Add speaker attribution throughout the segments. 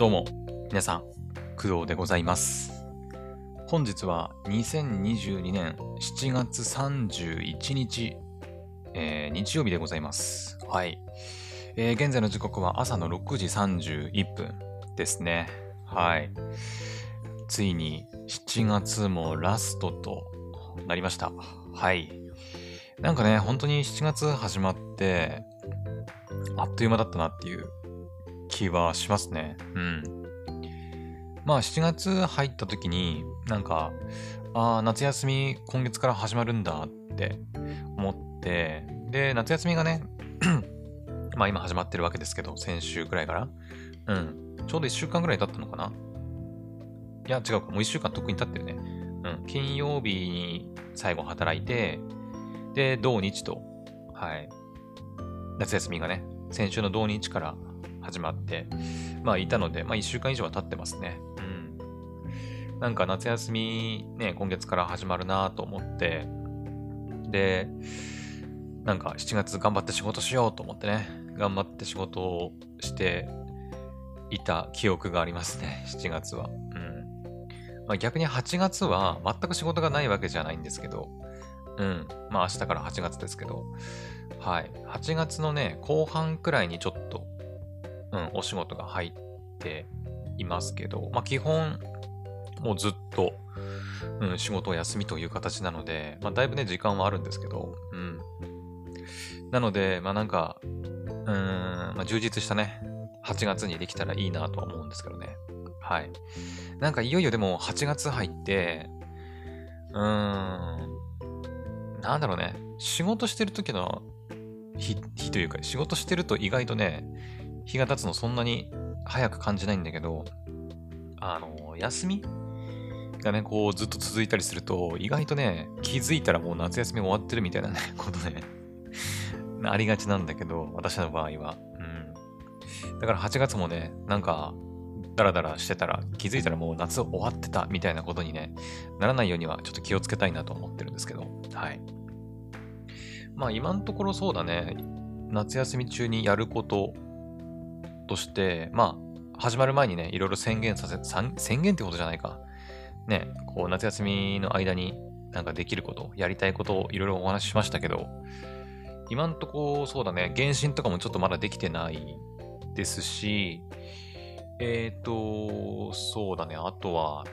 Speaker 1: どうも、皆さん、工藤でございます。本日は2022年7月31日、えー日曜日でございます。はい、えー現在の時刻は朝の6時31分ですね。はい。ついに7月もラストとなりました。はい。なんかね、本当に7月始まって、あっという間だったなっていう気はしますね。うん。まあ7月入った時になんか、ああ、夏休み今月から始まるんだって思って、で、夏休みがね、まあ今始まってるわけですけど、先週くらいから。うん。ちょうど1週間ぐらい経ったのかないや、違うか。もう1週間とっくに経ってるね。うん。金曜日に最後働いて、で、土日と、はい。夏休みがね、先週の土日から始まって、まあいたので、まあ1週間以上は経ってますね。うん。なんか夏休みね、今月から始まるなと思って、で、なんか7月頑張って仕事しようと思ってね、頑張って仕事をしていた記憶がありますね、7月は。うん。まあ逆に8月は全く仕事がないわけじゃないんですけど、うん。まあ明日から8月ですけど、はい。8月のね、後半くらいにちょっと、うん、お仕事が入っていますけど、まあ基本、もうずっと、うん、仕事を休みという形なので、まあだいぶね、時間はあるんですけど、うん。なので、まあなんか、うーん、まあ充実したね、8月にできたらいいなとは思うんですけどね。はい。なんかいよいよでも8月入って、うーん、なんだろうね、仕事してる時の日というか、仕事してると意外とね、日が経つのそんなに早く感じないんだけど、あの、休みがね、こうずっと続いたりすると、意外とね、気づいたらもう夏休み終わってるみたいなね、ことね、ありがちなんだけど、私の場合は。うん。だから8月もね、なんか、ダラダラしてたら、気づいたらもう夏終わってたみたいなことにね、ならないようにはちょっと気をつけたいなと思ってるんですけど、はい。まあ今のところそうだね、夏休み中にやることとして、まあ始まる前にね、いろいろ宣言させ、さん宣言ってことじゃないか。ね、こう夏休みの間になんかできること、やりたいことをいろいろお話ししましたけど、今んとこそうだね、原神とかもちょっとまだできてないですし、えっ、と、そうだね、あとは、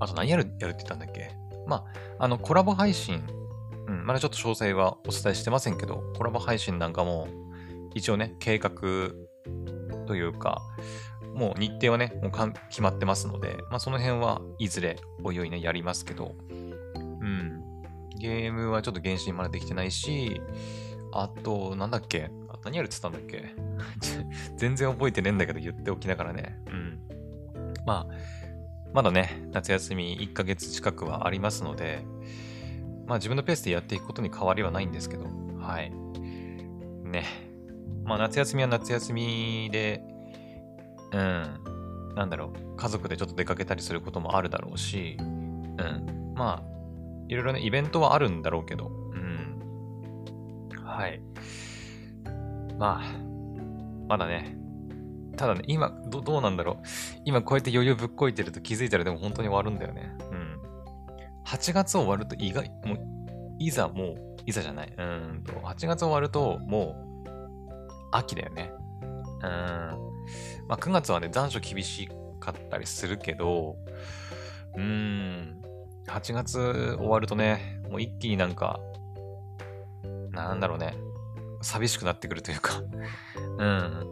Speaker 1: あと何やる、やるって言ったんだっけ？まあ、あの、コラボ配信、うん、まだちょっと詳細はお伝えしてませんけど、コラボ配信なんかも、一応ね、計画というか、もう日程はね、もうかん決まってますので、まあその辺はいずれおいおいね、やりますけど、うん。ゲームはちょっと原神まだできてないし、あと、なんだっけ？何やるって言ったんだっけ？全然覚えてねえんだけど言っておきながらね。うん。まあ、まだね、夏休み1ヶ月近くはありますので、まあ自分のペースでやっていくことに変わりはないんですけど、はい。ね。まあ夏休みは夏休みで、うん、なんだろう、家族でちょっと出かけたりすることもあるだろうし、うん、まあ、いろいろね、イベントはあるんだろうけど、うん。はい。まあ、まだね、ただね、今、どどうなんだろう。今こうやって余裕ぶっこいてると気づいたらでも本当に終わるんだよね。うん。8月終わると意外、もう、いざもう、いざじゃない。うんと、8月終わるともう、秋だよね。うん。まあ9月はね、残暑厳しかったりするけど、うん、8月終わるとね、もう一気になんか、なんだろうね、寂しくなってくるというか、うん。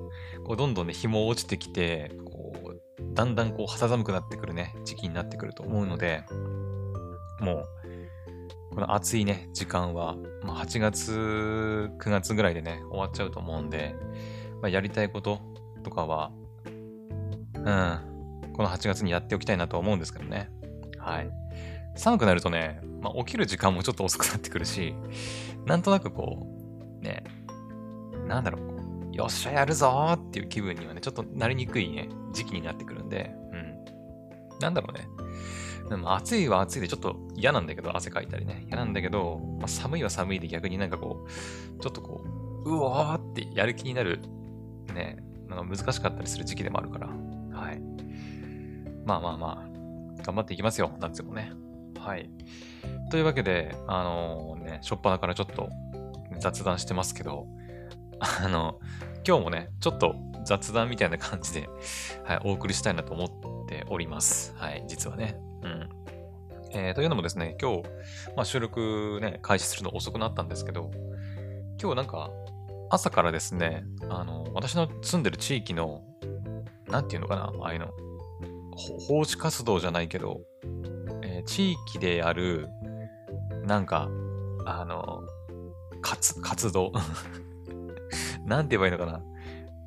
Speaker 1: こうどんどんね、日も落ちてきて、こう、だんだんこう肌寒くなってくるね、時期になってくると思うので、もう、この暑いね、時間は、まあ、8月、9月ぐらいでね、終わっちゃうと思うんで、まあ、やりたいこととかは、うん、この8月にやっておきたいなとは思うんですけどね。はい。寒くなるとね、まあ、起きる時間もちょっと遅くなってくるし、なんとなくこう、ね、なんだろう、うよっしゃ、やるぞーっていう気分にはね、ちょっとなりにくいね、時期になってくるんで、うん。なんだろうね。でも暑いは暑いでちょっと嫌なんだけど、汗かいたりね。嫌なんだけど、まあ、寒いは寒いで逆になんかこう、ちょっとこう、うおーってやる気になる、ね、なんか難しかったりする時期でもあるから。はい。まあまあまあ、頑張っていきますよ、夏もね。はい。というわけで、あのー、ね、しょっぱなからちょっと雑談してますけど、あの、今日もね、ちょっと雑談みたいな感じで、はい、お送りしたいなと思っております。はい、実はね。えー、というのもですね、今日、まあ、収録ね、開始するの遅くなったんですけど、今日なんか、朝からですね、あの、私の住んでる地域の、なんていうのかな、ああいうの、奉仕活動じゃないけど、えー、地域でやる、なんか、あの、活、活動 なんて言えばいいのかな。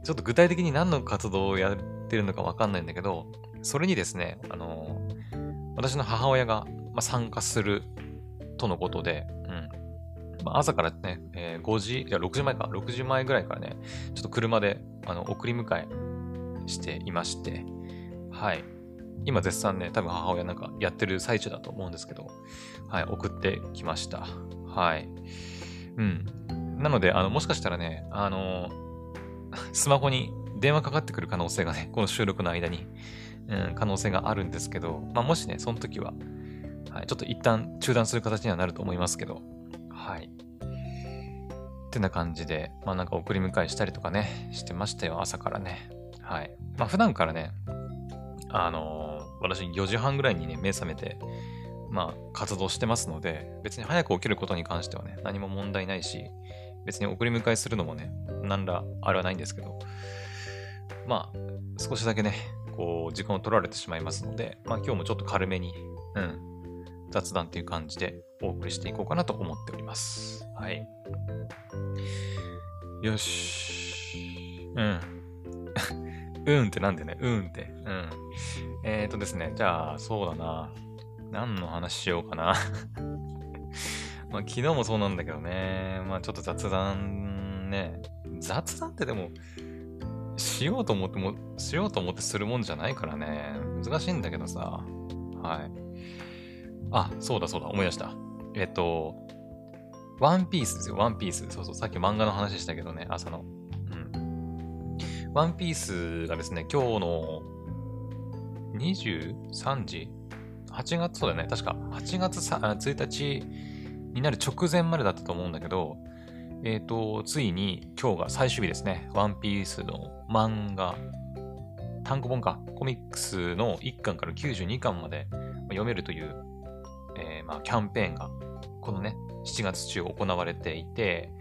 Speaker 1: ちょっと具体的に何の活動をやってるのかわかんないんだけど、それにですね、あの、私の母親が、ま参加するとのことで、うん。まあ、朝からね、えー、5時、いや、6時前か、6時前ぐらいからね、ちょっと車で、あの、送り迎えしていまして、はい。今絶賛ね、多分母親なんかやってる最中だと思うんですけど、はい、送ってきました。はい。うん。なので、あの、もしかしたらね、あの、スマホに電話かかってくる可能性がね、この収録の間に、うん、可能性があるんですけど、まあ、もしね、その時は、はい、ちょっと一旦中断する形にはなると思いますけど、はい。ってな感じで、まあなんか送り迎えしたりとかね、してましたよ、朝からね。はい。まあ普段からね、あのー、私4時半ぐらいにね、目覚めて、まあ活動してますので、別に早く起きることに関してはね、何も問題ないし、別に送り迎えするのもね、何らあれはないんですけど、まあ、少しだけね、こう、時間を取られてしまいますので、まあ今日もちょっと軽めに、うん、雑談っていう感じでお送りしていこうかなと思っております。はい。よし。うん。うんってなんでね、うんって。うん。えっ、ー、とですね、じゃあ、そうだな。何の話しようかな。まあ、昨日もそうなんだけどね。まあ、ちょっと雑談ね。雑談ってでも、しようと思っても、しようと思ってするもんじゃないからね。難しいんだけどさ。はい。あ、そうだそうだ、思い出した。えっと、ワンピースですよ、ワンピース。そうそう、さっき漫画の話したけどね、朝の。うん。ワンピースがですね、今日の23時 ?8 月、そうだよね、確か8月1日になる直前までだったと思うんだけど、えっ、ー、と、ついに今日が最終日ですね。ワンピースの漫画、単行本か、コミックスの1巻から92巻まで読めるというえー、まあ、キャンペーンが、このね、7月中行われていて、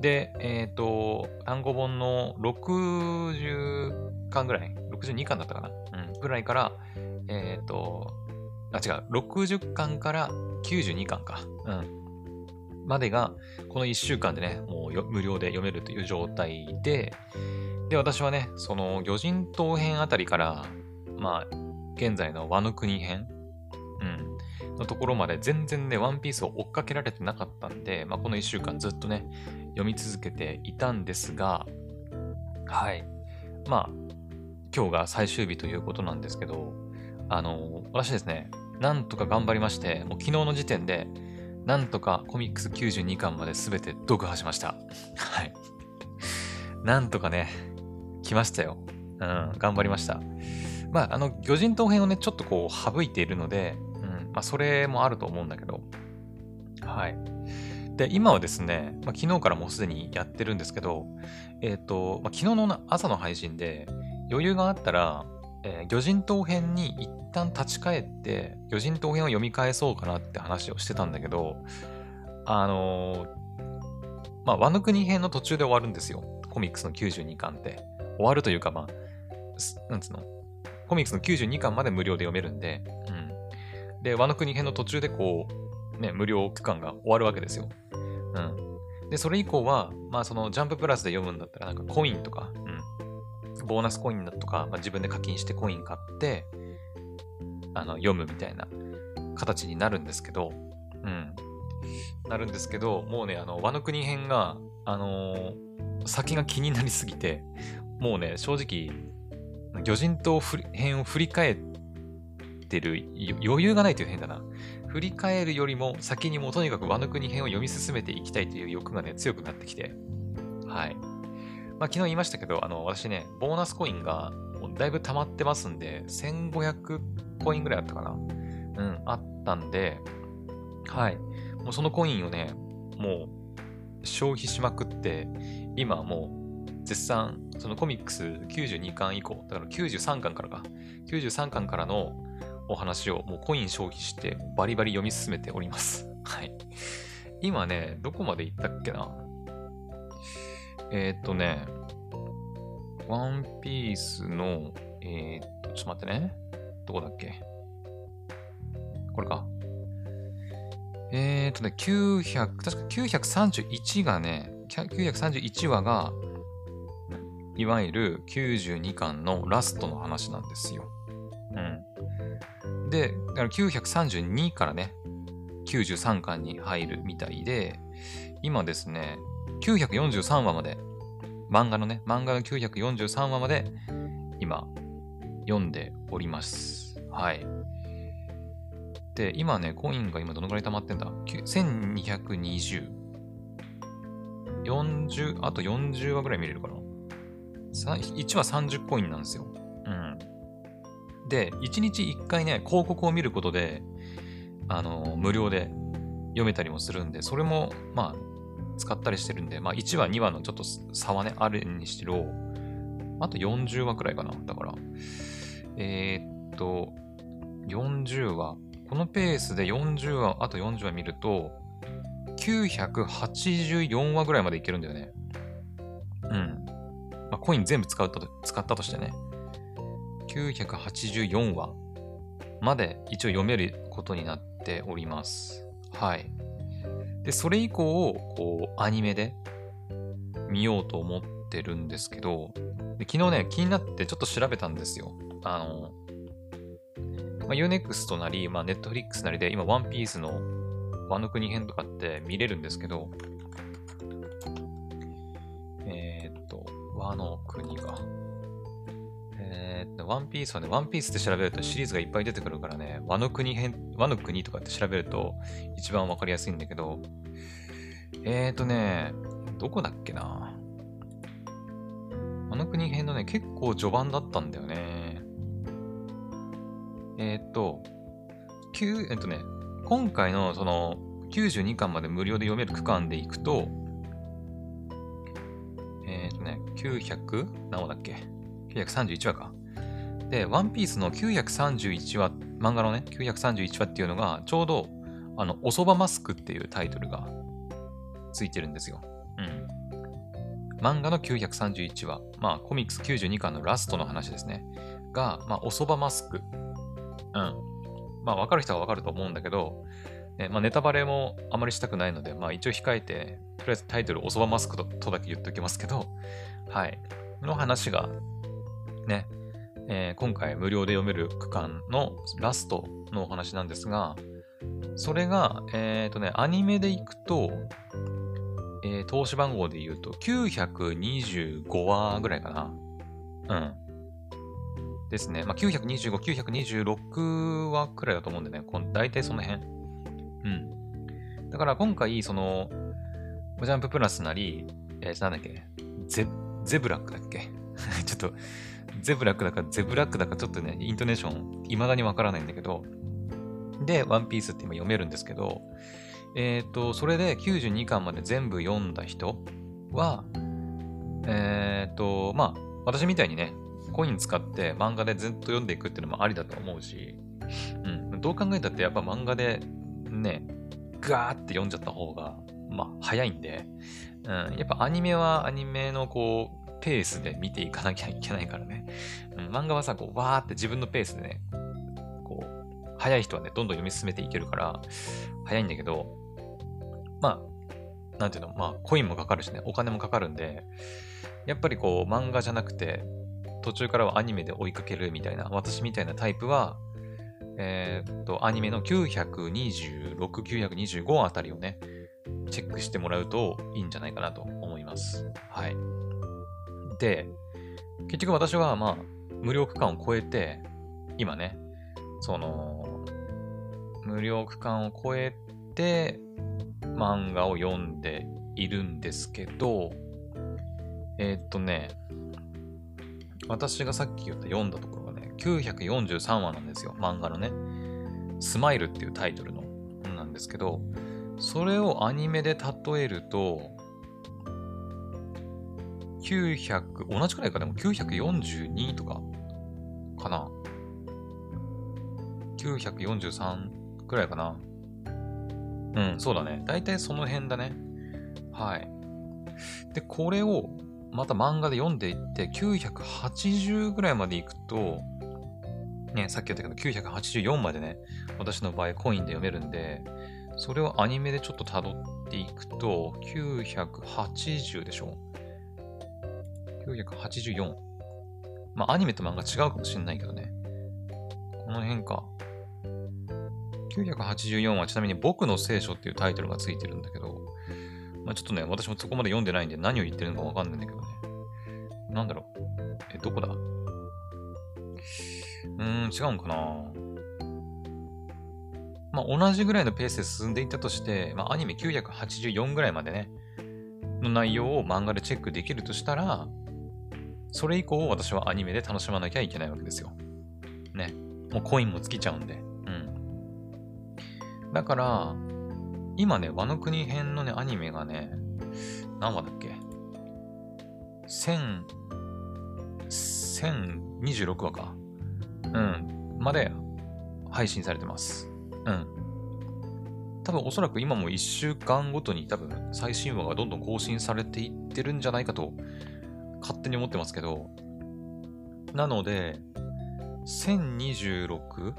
Speaker 1: で、えっ、ー、と、単語本の60巻ぐらい、62巻だったかな、うん、ぐらいから、えっ、ー、と、あ、違う、60巻から92巻か、うん、までが、この1週間でね、もう無料で読めるという状態で、で、私はね、その魚人島編あたりから、まあ、現在の和の国編、うん、のところまで全然ね、ワンピースを追っかけられてなかったんで、まあ、この1週間ずっとね、読み続けていたんですが、はい。まあ、今日が最終日ということなんですけど、あの、私ですね、なんとか頑張りまして、もう昨日の時点で、なんとかコミックス92巻まで全て読破しました。はい。なんとかね、来ましたよ。うん、頑張りました。まあ、あの、魚人島編をね、ちょっとこう、省いているので、うんまあ、それもあると思うんだけど、はい。で、今はですね、まあ、昨日からもうすでにやってるんですけど、えっ、ー、と、まあ、昨日の朝の配信で余裕があったら、えー、魚人島編に一旦立ち返って、魚人島編を読み返そうかなって話をしてたんだけど、あのー、まあ、ワノ国編の途中で終わるんですよ。コミックスの92巻って。終わるというか、まあ、なんつうの？コミックスの92巻まで無料で読めるんで、うん。で、ワノ国編の途中でこう、ね、無料区間が終わるわけですよ。うん。で、それ以降は、まあそのジャンププラスで読むんだったら、なんかコインとか、ボーナスコインだとか、まあ、自分で課金してコイン買って、あの、読むみたいな形になるんですけど、うん。なるんですけど、もうね、あの、ワノ国編が、あのー、先が気になりすぎて、もうね、正直、魚人島編を振り返ってる余裕がないという変だな。振り返るよりも先にもうとにかく和の国編を読み進めていきたいという欲がね、強くなってきて。はい。まあ、昨日言いましたけど、あの、私ね、ボーナスコインがだいぶ溜まってますんで、1500コインぐらいあったかな。うん、あったんで、はい。もうそのコインをね、もう消費しまくって、今もう絶賛、そのコミックス92巻以降、だから93巻からか、93巻からのお話をもうコイン消費してバリバリ読み進めております。はい。今ね、どこまで行ったっけなえー、っとね、ワンピースの、えー、っと、ちょっと待ってね。どこだっけ？これか？えー、っとね、900、確か931がね、931話が、いわゆる92巻のラストの話なんですよ。うん。で、だから932からね、93巻に入るみたいで、今ですね、943話まで、漫画のね、漫画の943話まで、今、読んでおります。はい。で、今ね、コインが今どのくらい溜まってんだ ?1220。40、あと40話ぐらい見れるかな ?1 話30コインなんですよ。うん。で、1日1回ね、広告を見ることで、あの、無料で読めたりもするんで、それも、まあ、使ったりしてるんで、まあ1話、2話のちょっと差はね、あるにしろ、あと40話くらいかな。だから、えー、っと、40話。このペースで40話、あと40話見ると、984話ぐらいまでいけるんだよね。うん。まあ、コイン全部使ったと使ったとしてね。984話まで一応読めることになっております。はい。で、それ以降、こう、アニメで見ようと思ってるんですけど、で昨日ね、気になってちょっと調べたんですよ。あの、まあ、Unext なり、まあ、Netflix なりで、今、ワンピースのワノ国編とかって見れるんですけど、えー、っと、ワノ国が。ワンピースはね、ワンピースって調べるとシリーズがいっぱい出てくるからね、ワノ国編、ワノ国とかって調べると一番わかりやすいんだけど、えーとね、どこだっけな。ワノ国編のね、結構序盤だったんだよね。えーと、9、えっとね、今回のその92巻まで無料で読める区間でいくと、えっ、ー、とね、900何話だっけ ?931 話か。で、ワンピースの931話、漫画のね、931話っていうのが、ちょうど、あの、おそばマスクっていうタイトルがついてるんですよ。うん。漫画の931話、まあ、コミックス92巻のラストの話ですね。が、まあ、おそばマスク。うん。まあ、わかる人はわかると思うんだけど、ねまあ、ネタバレもあまりしたくないので、まあ、一応控えて、とりあえずタイトルおそばマスクととだけ言っておきますけど、はい。の話が、ね、えー、今回無料で読める区間のラストのお話なんですが、それが、えっ、ー、とね、アニメでいくと、えー、投資番号で言うと925話ぐらいかな。うん。ですね。まあ、925、926話くらいだと思うんでね。こ大体その辺。うん。だから今回、その、ジャンププラスなり、えー、なんだっけ、ゼ、ゼブラックだっけ？ちょっと、ゼブラックだかゼブラックだかちょっとね、イントネーション、未だにわからないんだけど、で、ワンピースって今読めるんですけど、えっ、ー、と、それで92巻まで全部読んだ人は、えっ、ー、と、まあ、私みたいにね、コイン使って漫画でずっと読んでいくっていうのもありだと思うし、うん、どう考えたってやっぱ漫画でね、ガーって読んじゃった方が、まあ、早いんで、うん、やっぱアニメはアニメのこう、ペースで見ていかなきゃいけないからね。うん、漫画はさ、こう、わーって自分のペースでね、こう、早い人はね、どんどん読み進めていけるから、早いんだけど、まあ、なんていうの、まあ、コインもかかるしね、お金もかかるんで、やっぱりこう、漫画じゃなくて、途中からはアニメで追いかけるみたいな、私みたいなタイプは、えー、っと、アニメの926、925あたりをね、チェックしてもらうといいんじゃないかなと思います。はい。で、結局私はまあ、無料区間を超えて、今ね、その、無料区間を超えて、漫画を読んでいるんですけど、えー、っとね、私がさっき言った読んだところがね、943話なんですよ、漫画のね。スマイルっていうタイトルのものなんですけど、それをアニメで例えると、900、同じくらいか、でも942とか、かな？943くらいかな？うん、そうだね。だいたいその辺だね。はい。で、これをまた漫画で読んでいって、980ぐらいまでいくと、ね、さっき言ったけど、984までね、私の場合コインで読めるんで、それをアニメでちょっと辿っていくと、980でしょ？?984。まあ、アニメと漫画違うかもしんないけどね。この辺か。984はちなみに僕の聖書っていうタイトルがついてるんだけど、まあ、ちょっとね、私もそこまで読んでないんで何を言ってるのかわかんないんだけどね。なんだろう。え、どこだ？うーん、違うんかなまあ、同じぐらいのペースで進んでいったとして、まあ、アニメ984ぐらいまでね、の内容を漫画でチェックできるとしたら、それ以降私はアニメで楽しまなきゃいけないわけですよ。ね。もうコインも尽きちゃうんで。うん。だから、今ね、和の国編のね、アニメがね、何話だっけ ?1000、1026話か。うん。まで配信されてます。うん。多分おそらく今も1週間ごとに多分最新話がどんどん更新されていってるんじゃないかと勝手に思ってますけど、なので、1026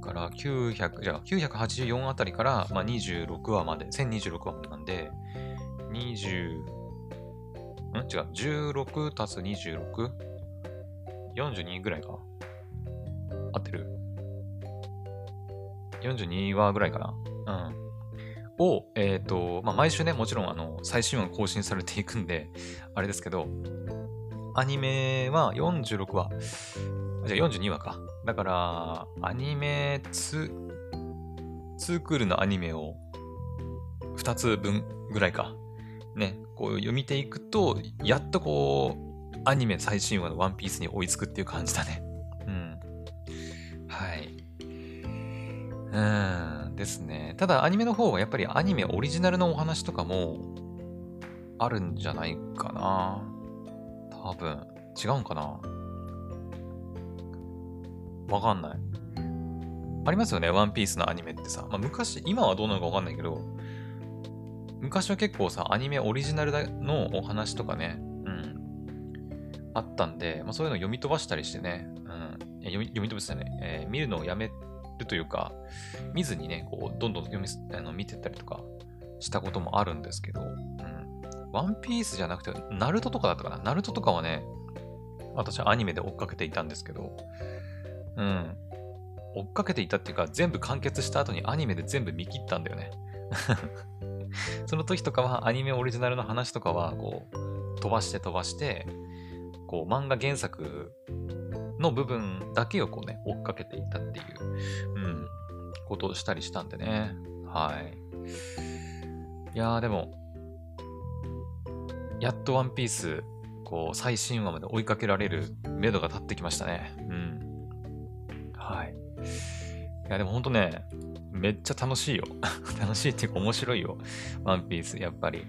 Speaker 1: から900、じゃあ984あたりから、まあ、26話まで、1026話までなんで、20、ん？違う、16たす 26?42 ぐらいか合ってる ?42 話ぐらいかな？うん。を、えっ、ー、と、まあ、毎週ね、もちろん、あの、最新話が更新されていくんで、あれですけど、アニメは46話、じゃあ42話か。だから、アニメ2、2クールのアニメを2つ分ぐらいか。ね、こう読みていくと、やっとこう、アニメ最新話のワンピースに追いつくっていう感じだね。うん。はい。うん、ですね。ただ、アニメの方はやっぱりアニメオリジナルのお話とかもあるんじゃないかな。多分。違うんかな。わかんない。ありますよね、ワンピースのアニメってさ。まあ、昔、今はどうなのかわかんないけど、昔は結構さ、アニメオリジナルのお話とかね、うん、あったんで、まあ、そういうのを読み飛ばしたりしてね、うん、読み読み飛ばしたね、えー、見るのをやめるというか、見ずにね、こう、どんどん読みあの見てったりとかしたこともあるんですけど、うん、ワンピースじゃなくて、ナルトとかだったかな？ナルトとかはね、私はアニメで追っかけていたんですけど、うん。追っかけていたっていうか、全部完結した後にアニメで全部見切ったんだよね。その時とかはアニメオリジナルの話とかは、こう、飛ばして飛ばして、こう、漫画原作の部分だけをこうね、追っかけていたっていう、うん、ことをしたりしたんでね。はい。いやーでも、やっとワンピース、こう、最新話まで追いかけられる目処が立ってきましたね。うん。はい。いや、でもほんとね、めっちゃ楽しいよ。楽しいっていうか面白いよ。ワンピース、やっぱり。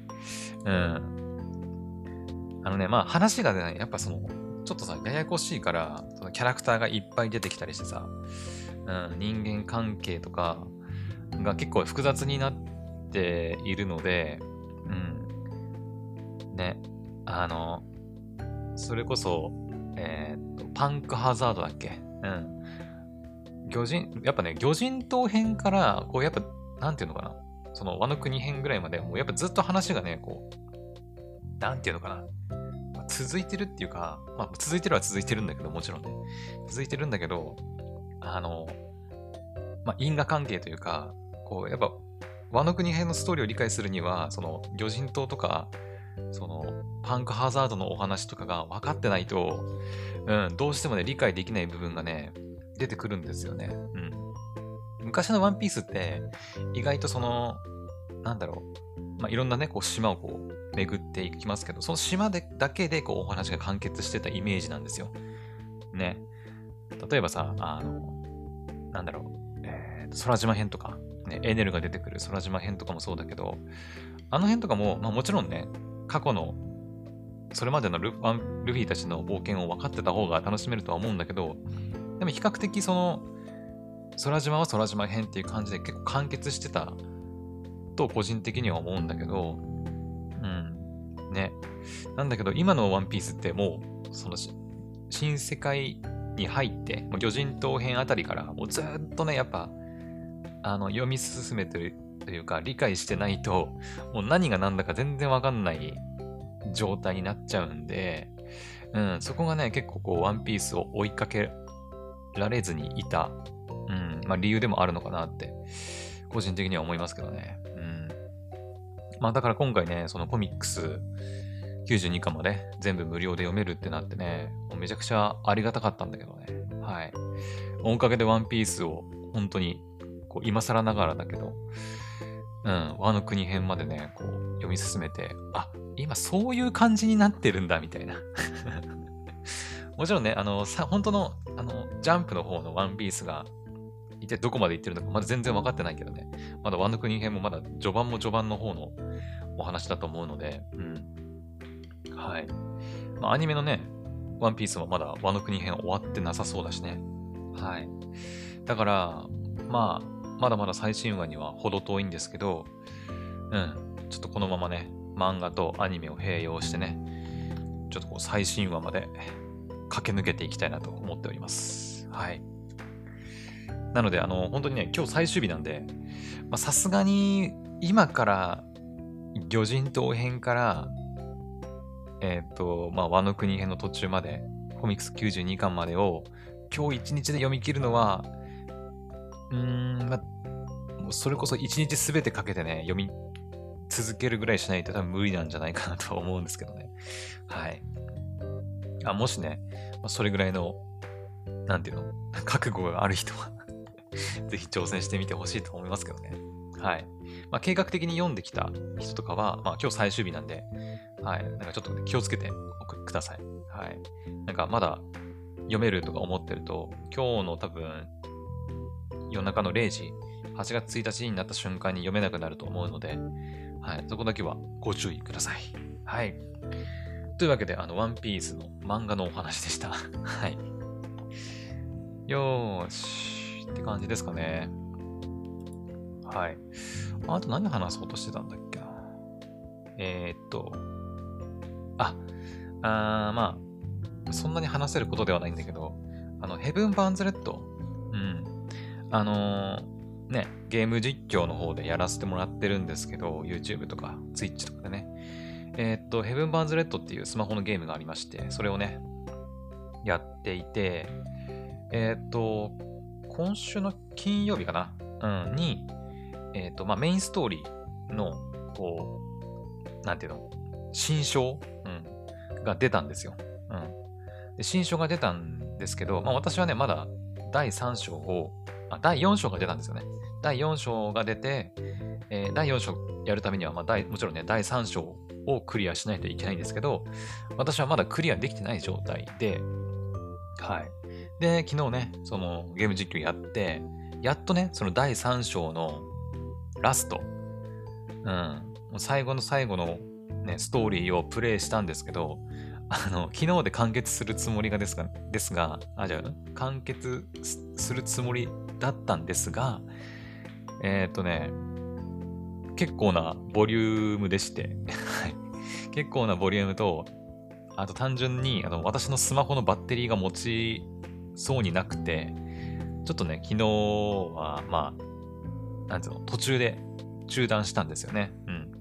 Speaker 1: うん。あのね、まあ話がね、やっぱその、ちょっとさ、ややこしいから、そのキャラクターがいっぱい出てきたりしてさ、うん、人間関係とかが結構複雑になっているので、うん。ね、あの、それこそ、えー、っと、パンクハザードだっけ？うん。魚人、やっぱね、魚人島編から、こう、やっぱ、なんていうのかな？その、和の国編ぐらいまで、もうやっぱずっと話がね、こう、なんていうのかな？続いてるっていうか、まあ、続いてるは続いてるんだけど、もちろんね。続いてるんだけど、あの、まあ、因果関係というか、こう、やっぱ、和の国編のストーリーを理解するには、その、魚人島とか、その、パンクハザードのお話とかが分かってないと、うん、どうしてもね、理解できない部分がね、出てくるんですよね。うん。昔のワンピースって、意外とその、なんだろう、まあ、いろんなね、こう島をこう、巡っていきますけど、その島でだけでこうお話が完結してたイメージなんですよ。ね。例えばさ、あの、なんだろう、えー、空島編とか、ね、エネルが出てくる空島編とかもそうだけど、あの辺とかも、まあもちろんね、過去の、それまでのルルフィたちの冒険を分かってた方が楽しめるとは思うんだけど、でも比較的その、空島は空島編っていう感じで結構完結してたと個人的には思うんだけど、うん。ね。なんだけど、今のワンピースってもう、その、新世界に入って、もう魚人島編あたりから、もうずっとね、やっぱ、あの、読み進めてるというか、理解してないと、もう何が何だか全然わかんない状態になっちゃうんで、うん、そこがね、結構こう、ワンピースを追いかけられずにいた、うん、まあ理由でもあるのかなって、個人的には思いますけどね。うん。まあだから今回ね、そのコミックス92巻まで全部無料で読めるってなってね、めちゃくちゃありがたかったんだけどね。はい。おかげでワンピースを本当にこう今更ながらだけど、うん、和の国編までね、こう読み進めて、あ、今そういう感じになってるんだ、みたいな。もちろんね、あの、さ、本当の、あの、ジャンプの方のワンピースが、一体どこまで行ってるのか、まだ全然分かってないけどね。まだ和の国編もまだ序盤も序盤の方のお話だと思うので、うん。はい。まあ、アニメのね、ワンピースもまだ和の国編終わってなさそうだしね。はい。だから、まあ、まだまだ最新話には程遠いんですけど、うん、ちょっとこのままね、漫画とアニメを併用してね、ちょっとこう最新話まで駆け抜けていきたいなと思っております。はい。なので、あの、本当にね、今日最終日なんで、さすがに今から魚人島編から、えっ、ー、と、まあ、和の国編の途中まで、コミックス92巻までを今日一日で読み切るのは、うーん、まあ、それこそ一日すべてかけてね、読み続けるぐらいしないと多分無理なんじゃないかなと思うんですけどね。はい。あもしね、ま、それぐらいの、なんていうの、覚悟がある人は ぜひ挑戦してみてほしいと思いますけどね。はい。まあ、計画的に読んできた人とかは、まあ、今日最終日なんで、はい。なんかちょっと、ね、気をつけてください。はい。なんかまだ読めるとか思ってると、今日の多分夜中の0時、8月1日になった瞬間に読めなくなると思うので、はい、そこだけはご注意ください。はい。というわけで、あの、ワンピースの漫画のお話でした。はい。よーし。って感じですかね。はい。あと何話そうとしてたんだっけな。えー、っと。あ、あまあ、そんなに話せることではないんだけど、あの、ヘブン・バーンズ・レッド。うん。あのー、ね、ゲーム実況の方でやらせてもらってるんですけど、YouTube とか Twitch とかでね。えー、っと、ヘブン・バーンズ・レッドっていうスマホのゲームがありまして、それをね、やっていて、えー、っと、今週の金曜日かな、うん、に、えっと、まあ、メインストーリーの、こう、なんていうの、新章、が出たんですよ。うん。で、新章が出たんですけど、まあ、私はね、まだ第3章をあ、第4章が出たんですよね。第4章が出て、えー、第4章やるためには、まあ、もちろんね、第3章をクリアしないといけないんですけど、私はまだクリアできてない状態で、はい。で、昨日ね、そのゲーム実況やって、やっとね、その第3章のラスト、うん、最後の最後のね、ストーリーをプレイしたんですけど、あの、昨日で完結するつもりがですが、ですが、あ、じゃあ、完結するつもりだったんですが、えっ、ー、とね、結構なボリュームでして、結構なボリュームと、あと単純にあの私のスマホのバッテリーが持ちそうになくて、ちょっとね、昨日は、まあ、なんつうの、途中で中断したんですよね。うん。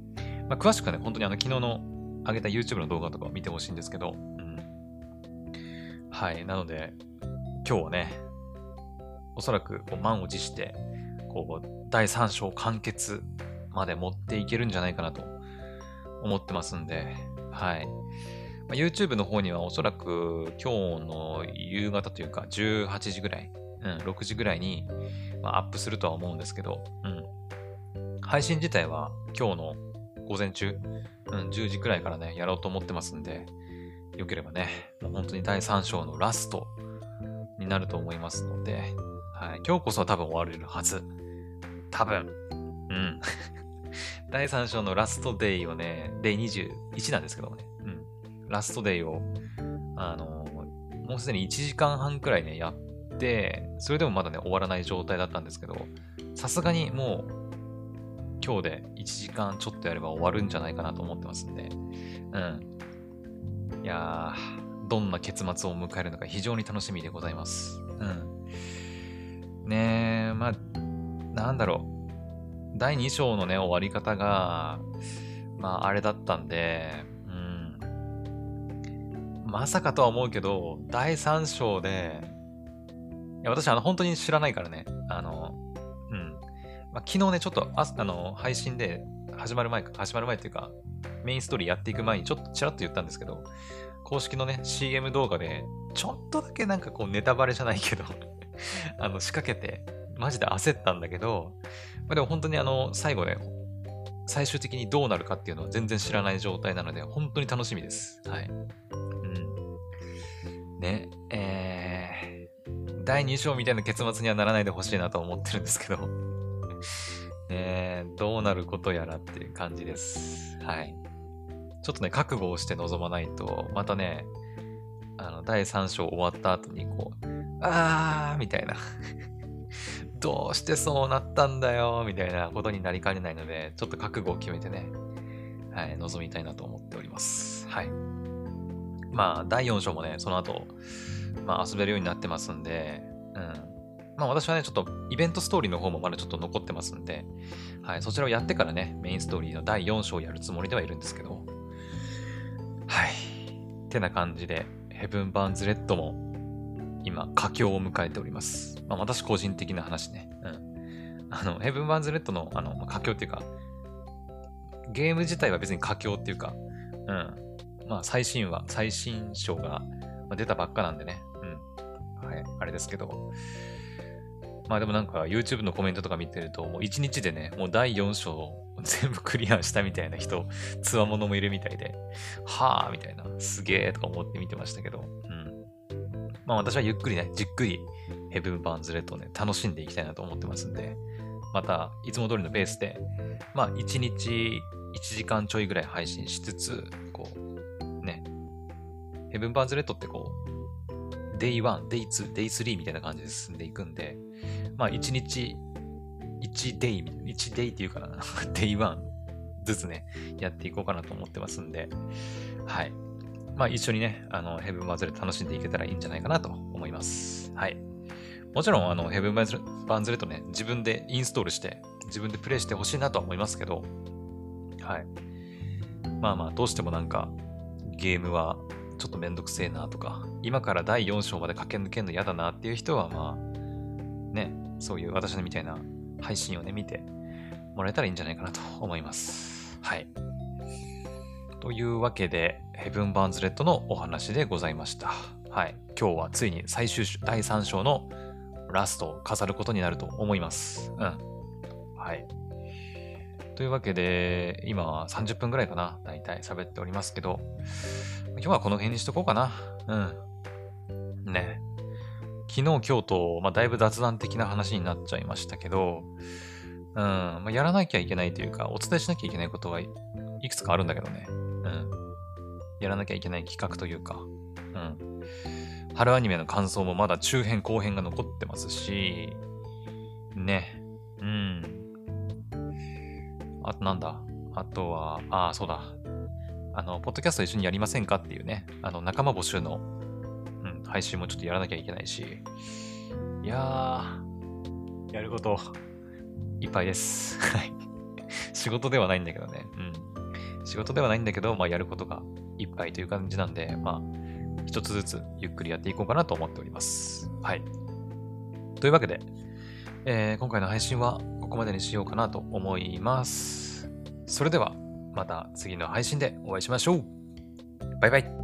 Speaker 1: まあ、詳しくはね、本当にあの、昨日の上げた YouTube の動画とかを見てほしいんですけど、うん。はい。なので、今日はね、おそらくこう満を持して、こう、第3章完結まで持っていけるんじゃないかなと思ってますんで、はい。まあ、YouTube の方にはおそらく今日の夕方というか18時ぐらい、うん、6時ぐらいに、まあ、アップするとは思うんですけど、うん。配信自体は今日の午前中、うん、10時くらいからね、やろうと思ってますんで、よければね、もう本当に第3章のラストになると思いますので、はい、今日こそは多分終われるはず。多分。うん。第3章のラストデイをね、デイ21なんですけどもね、うん。ラストデイを、あのもうすでに1時間半くらいね、やって、それでもまだね、終わらない状態だったんですけど、さすがにもう、今日で1時間ちょっとやれば終わるんじゃないかなと思ってますんで、うん。いやー、どんな結末を迎えるのか非常に楽しみでございます。うん。ねえ、まあ、なんだろう。第2章のね、終わり方が、まあ、あれだったんで、うんまさかとは思うけど、第3章で、いや私、あの、本当に知らないからね、あの、昨日ね、ちょっとあ、あの、配信で始まる前か、始まる前っていうか、メインストーリーやっていく前にちょっとちらっと言ったんですけど、公式のね、CM 動画で、ちょっとだけなんかこうネタバレじゃないけど あの、仕掛けて、マジで焦ったんだけど、まあ、でも本当にあの、最後ね、最終的にどうなるかっていうのは全然知らない状態なので、本当に楽しみです。はい。うんね、えー、第2章みたいな結末にはならないでほしいなと思ってるんですけどね、どうなることやらっていう感じです。はい。ちょっとね、覚悟をして臨まないと、またね、あの、第3章終わった後にこう、あーみたいな どうしてそうなったんだよみたいなことになりかねないので、ちょっと覚悟を決めてね、はい、臨みたいなと思っております。はい。まあ、第4章もね、その後、まあ、遊べるようになってますんで、まあ、私はね、ちょっとイベントストーリーの方もまだちょっと残ってますんで、はい、そちらをやってからね、メインストーリーの第4章をやるつもりではいるんですけど、はい。ってな感じで、ヘブン・バーンズ・レッドも、今、佳境を迎えております。まあ、私個人的な話ね。うん。あの、ヘブン・バーンズ・レッドの、あの、佳境っていうか、ゲーム自体は別に佳境っていうか、うん。まあ、最新話、最新章が出たばっかなんでね。うん。はい、あれですけど。まあでもなんか YouTube のコメントとか見てると、もう1日でね、もう第4章を 全部クリアしたみたいな人、つわものもいるみたいで、はぁみたいな、すげえとか思って見てましたけど、うん。まあ私はゆっくりね、じっくりヘブン・バーンズ・レッドをね、楽しんでいきたいなと思ってますんで、また、いつも通りのペースで、まあ1日1時間ちょいぐらい配信しつつ、こう、ねヘブン・バーンズ・レッドってこう、 Day 1、Day 2、Day 3みたいな感じで進んでいくんで、まあ1日、1 Day、1 Day っていうかな、Day 1ずつね、やっていこうかなと思ってますんで、はい。まあ一緒にね、あの、ヘブン・バンズ・レ楽しんでいけたらいいんじゃないかなと思います。はい。もちろん、あの、ヘブン・バンズ・レッドね、自分でインストールして、自分でプレイしてほしいなとは思いますけど、はい。まあまあ、どうしてもなんか、ゲームはちょっとめんどくせえなとか、今から第4章まで駆け抜けるの嫌だなっていう人は、まあ、そういう私のみたいな配信をね、見てもらえたらいいんじゃないかなと思います。はい。というわけで、ヘブン・バーンズ・レッドのお話でございました。はい。今日はついに最終章、第3章のラストを飾ることになると思います。うん。はい。というわけで、今は30分ぐらいかな、大体喋っておりますけど、今日はこの辺にしとこうかな。うん。ね。昨日、今日と、まあ、だいぶ雑談的な話になっちゃいましたけど、うん。まあ、やらなきゃいけないというか、お伝えしなきゃいけないことはいくつかあるんだけどね。うん。やらなきゃいけない企画というか、うん。春アニメの感想もまだ中編後編が残ってますし、ね。うん。あとなんだ？あとは、ああ、そうだ。あの、ポッドキャスト一緒にやりませんかっていうね、あの、仲間募集の、配信もちょっとやらなきゃいけないし、いやー、やること、いっぱいです。はい。仕事ではないんだけどね。うん。仕事ではないんだけど、まあ、やることがいっぱいという感じなんで、まあ、一つずつゆっくりやっていこうかなと思っております。はい。というわけで、えー、今回の配信はここまでにしようかなと思います。それでは、また次の配信でお会いしましょう。バイバイ。